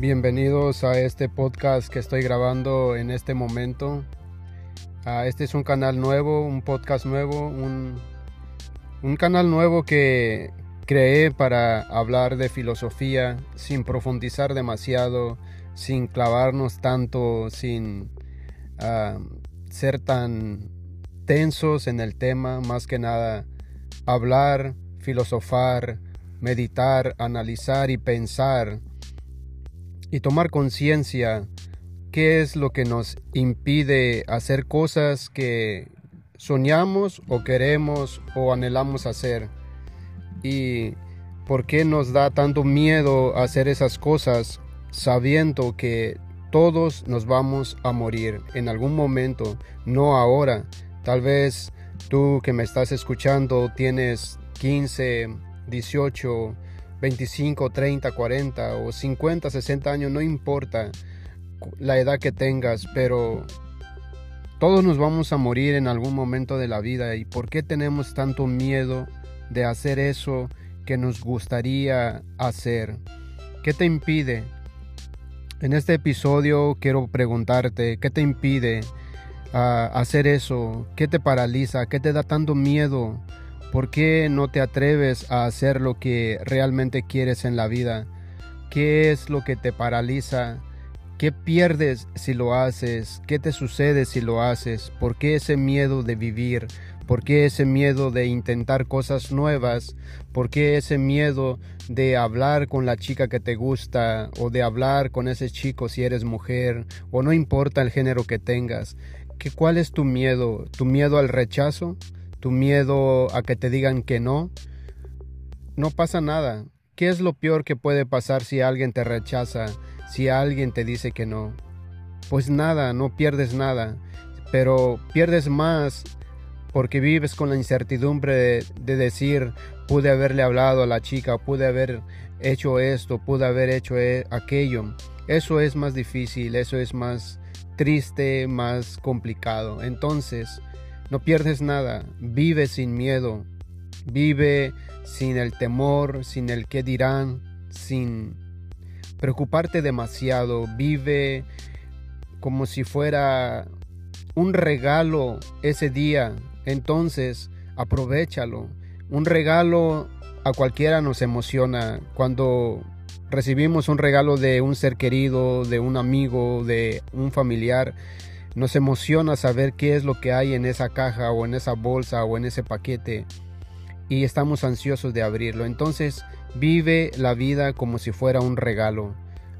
Bienvenidos a este podcast que estoy grabando en este momento. Uh, este es un canal nuevo, un podcast nuevo, un, un canal nuevo que creé para hablar de filosofía sin profundizar demasiado, sin clavarnos tanto, sin uh, ser tan tensos en el tema, más que nada hablar, filosofar, meditar, analizar y pensar y tomar conciencia qué es lo que nos impide hacer cosas que soñamos o queremos o anhelamos hacer y por qué nos da tanto miedo hacer esas cosas sabiendo que todos nos vamos a morir en algún momento, no ahora. Tal vez tú que me estás escuchando tienes 15, 18, 25, 30, 40 o 50, 60 años, no importa la edad que tengas, pero todos nos vamos a morir en algún momento de la vida. ¿Y por qué tenemos tanto miedo de hacer eso que nos gustaría hacer? ¿Qué te impide? En este episodio quiero preguntarte, ¿qué te impide uh, hacer eso? ¿Qué te paraliza? ¿Qué te da tanto miedo? ¿Por qué no te atreves a hacer lo que realmente quieres en la vida? ¿Qué es lo que te paraliza? ¿Qué pierdes si lo haces? ¿Qué te sucede si lo haces? ¿Por qué ese miedo de vivir? ¿Por qué ese miedo de intentar cosas nuevas? ¿Por qué ese miedo de hablar con la chica que te gusta o de hablar con ese chico si eres mujer o no importa el género que tengas? ¿Qué, ¿Cuál es tu miedo? ¿Tu miedo al rechazo? Tu miedo a que te digan que no, no pasa nada. ¿Qué es lo peor que puede pasar si alguien te rechaza, si alguien te dice que no? Pues nada, no pierdes nada, pero pierdes más porque vives con la incertidumbre de, de, decir, pude haberle hablado a la chica, pude haber hecho esto, pude haber hecho e, aquello. Eso es más difícil, eso es más triste, más complicado. Entonces, no pierdes nada, vive sin miedo, vive sin el temor, sin el qué dirán, sin preocuparte demasiado, vive como si fuera un regalo ese día, entonces aprovechalo. Un regalo a cualquiera nos emociona. Cuando recibimos un regalo de un ser querido, de un amigo, de un familiar nos emociona saber qué es lo que hay en esa caja o en esa bolsa o en ese paquete y estamos ansiosos de abrirlo. Entonces vive la vida como si fuera un regalo.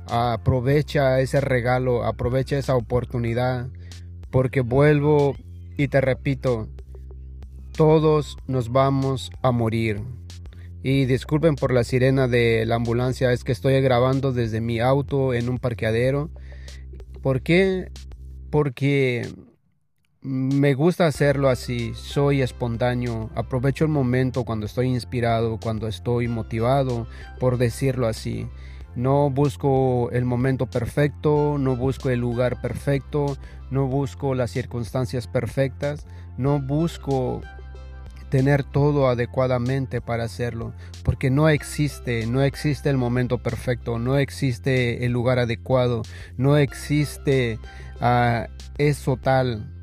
Aprovecha ese regalo, aprovecha esa oportunidad, porque vuelvo y te repito, todos nos vamos a morir. Y disculpen por la sirena de la ambulancia, es que estoy grabando desde mi auto en un parqueadero. ¿Por qué porque me gusta hacerlo así, soy espontáneo, aprovecho el momento cuando estoy inspirado, cuando estoy motivado, por decirlo así. No busco el momento perfecto, no busco el lugar perfecto, no busco las circunstancias perfectas, no busco tener todo adecuadamente para hacerlo, porque no existe, no existe el momento perfecto, no existe el lugar adecuado, no existe uh, eso tal.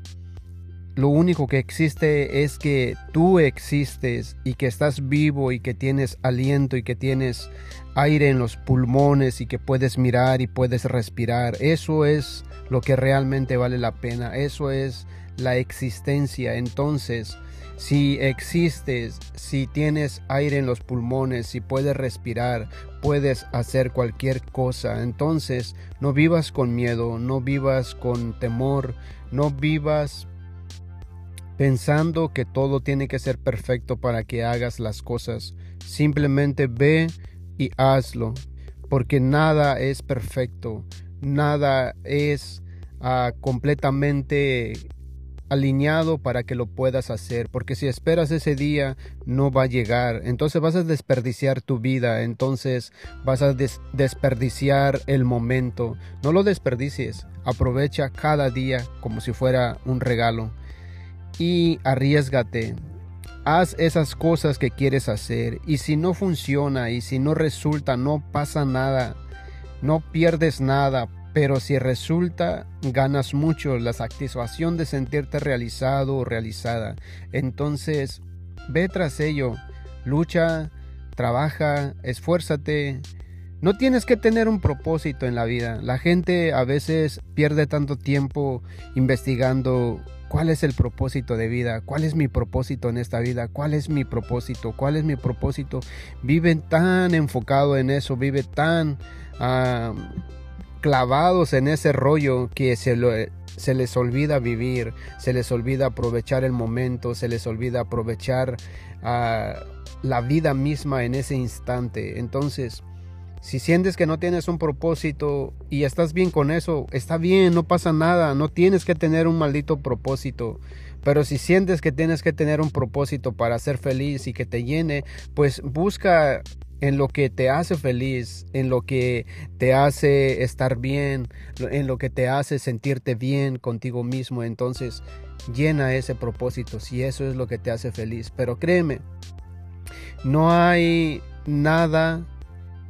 Lo único que existe es que tú existes y que estás vivo y que tienes aliento y que tienes aire en los pulmones y que puedes mirar y puedes respirar. Eso es lo que realmente vale la pena. Eso es la existencia. Entonces, si existes, si tienes aire en los pulmones, si puedes respirar, puedes hacer cualquier cosa. Entonces, no vivas con miedo, no vivas con temor, no vivas pensando que todo tiene que ser perfecto para que hagas las cosas. Simplemente ve y hazlo, porque nada es perfecto, nada es uh, completamente alineado para que lo puedas hacer, porque si esperas ese día no va a llegar, entonces vas a desperdiciar tu vida, entonces vas a des desperdiciar el momento, no lo desperdicies, aprovecha cada día como si fuera un regalo y arriesgate. Haz esas cosas que quieres hacer y si no funciona y si no resulta, no pasa nada. no pierdes nada, pero si resulta, ganas mucho la satisfacción de sentirte realizado o realizada. Entonces, ve tras ello, lucha, trabaja, esfuérzate. No tienes que tener un propósito en la vida. La gente a veces pierde tanto tiempo investigando cuál es el propósito de vida, cuál es mi propósito en esta vida, cuál es mi propósito, cuál es mi propósito. Viven tan enfocado en eso, vive tan... Ah, clavados en ese rollo que se, se les olvida vivir, se les olvida aprovechar el momento, se les olvida aprovechar ah, la vida misma en ese instante. Entonces, si sientes que no tienes un propósito y estás bien con eso, está bien, no pasa nada, no tienes que tener un maldito propósito. Pero si sientes que tienes que tener un propósito para ser feliz y que te llene, pues busca en lo que te hace feliz, en lo que te hace estar bien, en lo que te hace sentirte bien contigo mismo. Entonces, llena ese propósito si eso es lo que te hace feliz. Pero créeme, no hay nada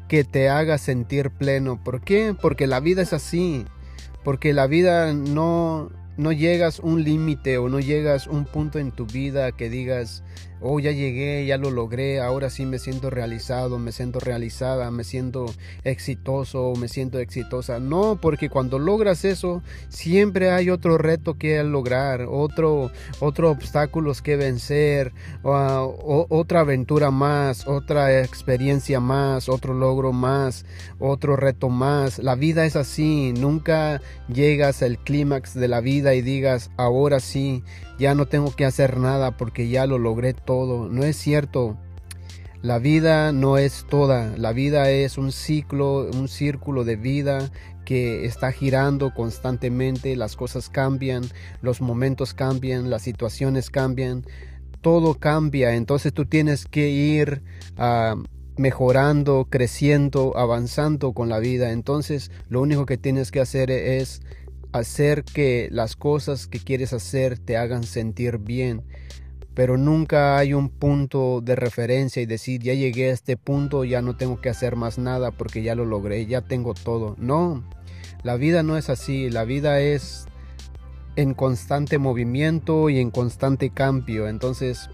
que te haga sentir pleno. ¿Por qué? Porque la vida es así. Porque la vida no, no llegas un límite o no llegas un punto en tu vida que digas, oh, ya llegué, ya lo logré, ahora sí me siento realizado, me siento realizada, me siento exitoso, me siento exitosa. No, porque cuando logras eso, siempre hay otro reto que lograr, otro, otro que vencer, otra aventura más, otra experiencia más, otro logro más, otro reto más. La vida es así, nunca llegas al clímax de la vida y digas, ahora sí, ya no tengo que hacer nada porque ya lo logré todo. No es cierto. La vida no es toda, la vida es un ciclo, un círculo de vida que está girando constantemente, las cosas cambian, los momentos cambian, las situaciones cambian, todo cambia, entonces tú tienes que ir ah, mejorando, creciendo, avanzando con la vida, entonces lo único que tienes que hacer es hacer que las cosas que quieres hacer te hagan sentir bien, pero nunca hay un punto de referencia y decir, ya llegué a este punto, ya no tengo que hacer más nada porque ya lo logré, ya tengo todo. No, la vida no es así, la vida es en constante movimiento y en constante cambio, entonces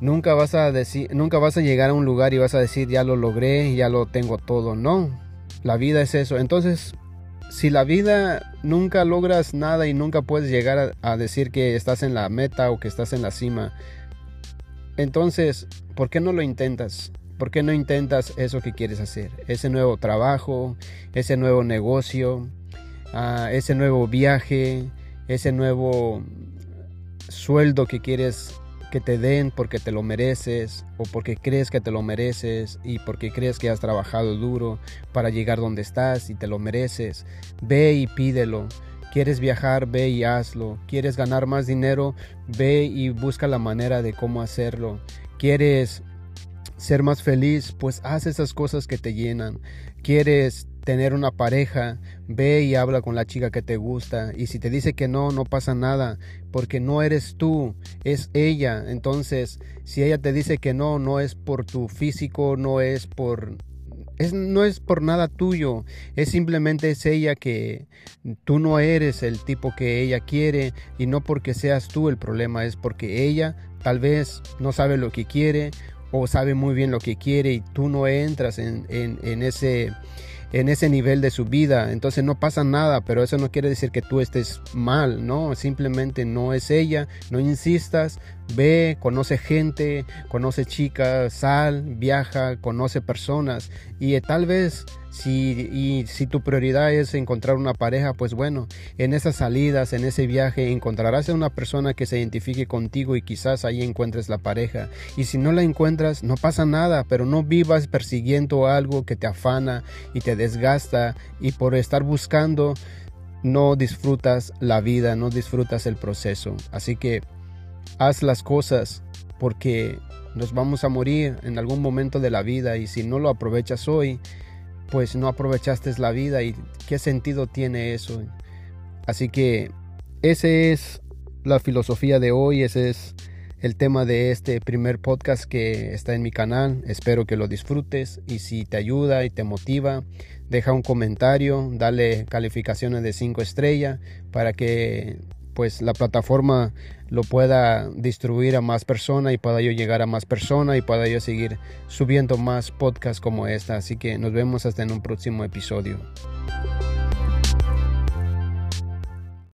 nunca vas a decir, nunca vas a llegar a un lugar y vas a decir, ya lo logré, ya lo tengo todo, no. La vida es eso. Entonces, si la vida nunca logras nada y nunca puedes llegar a, decir que estás en la meta o que estás en la cima, entonces, ¿por qué no lo intentas? ¿Por qué no intentas eso que quieres hacer? Ese nuevo trabajo, ese nuevo negocio, ah, ese nuevo viaje, ese nuevo sueldo que quieres que te den porque te lo mereces o porque crees que te lo mereces y porque crees que has trabajado duro para llegar donde estás y te lo mereces. Ve y pídelo. ¿Quieres viajar? Ve y hazlo. ¿Quieres ganar más dinero? Ve y busca la manera de cómo hacerlo. ¿Quieres ser más feliz? Pues haz esas cosas que te llenan. ¿Quieres tener una pareja, ve y habla con la chica que te gusta. Y si te dice que no, no pasa nada, porque no eres tú, es ella. Entonces, si ella te dice que no, no es por tu físico, no es por... Es, no es por nada tuyo, es simplemente es ella que tú no eres el tipo que ella quiere y no porque seas tú el problema, es porque ella tal vez no sabe lo que quiere o sabe muy bien lo que quiere y tú no entras en, en, en ese en ese nivel de su vida. Entonces no pasa nada, pero eso no quiere decir que tú estés mal, ¿no? Simplemente no es ella, no insistas, ve, conoce gente, conoce chicas, sal, viaja, conoce personas y tal vez si, y si tu prioridad es encontrar una pareja, pues bueno, en esas salidas, en ese viaje, encontrarás a una persona que se identifique contigo y quizás ahí encuentres la pareja. Y si no la encuentras, no pasa nada, pero no vivas persiguiendo algo que te afana y te desgasta y por estar buscando no disfrutas la vida, no disfrutas el proceso. Así que haz las cosas porque nos vamos a morir en algún momento de la vida y si no lo aprovechas hoy, pues no aprovechaste la vida y qué sentido tiene eso. Así que ese es la filosofía de hoy, ese es el tema de este primer podcast que está en mi canal. Espero que lo disfrutes y si te ayuda y te motiva, deja un comentario, dale calificaciones de 5 estrellas para que pues la plataforma lo pueda distribuir a más personas y pueda yo llegar a más personas y pueda yo seguir subiendo más podcasts como esta. Así que nos vemos hasta en un próximo episodio.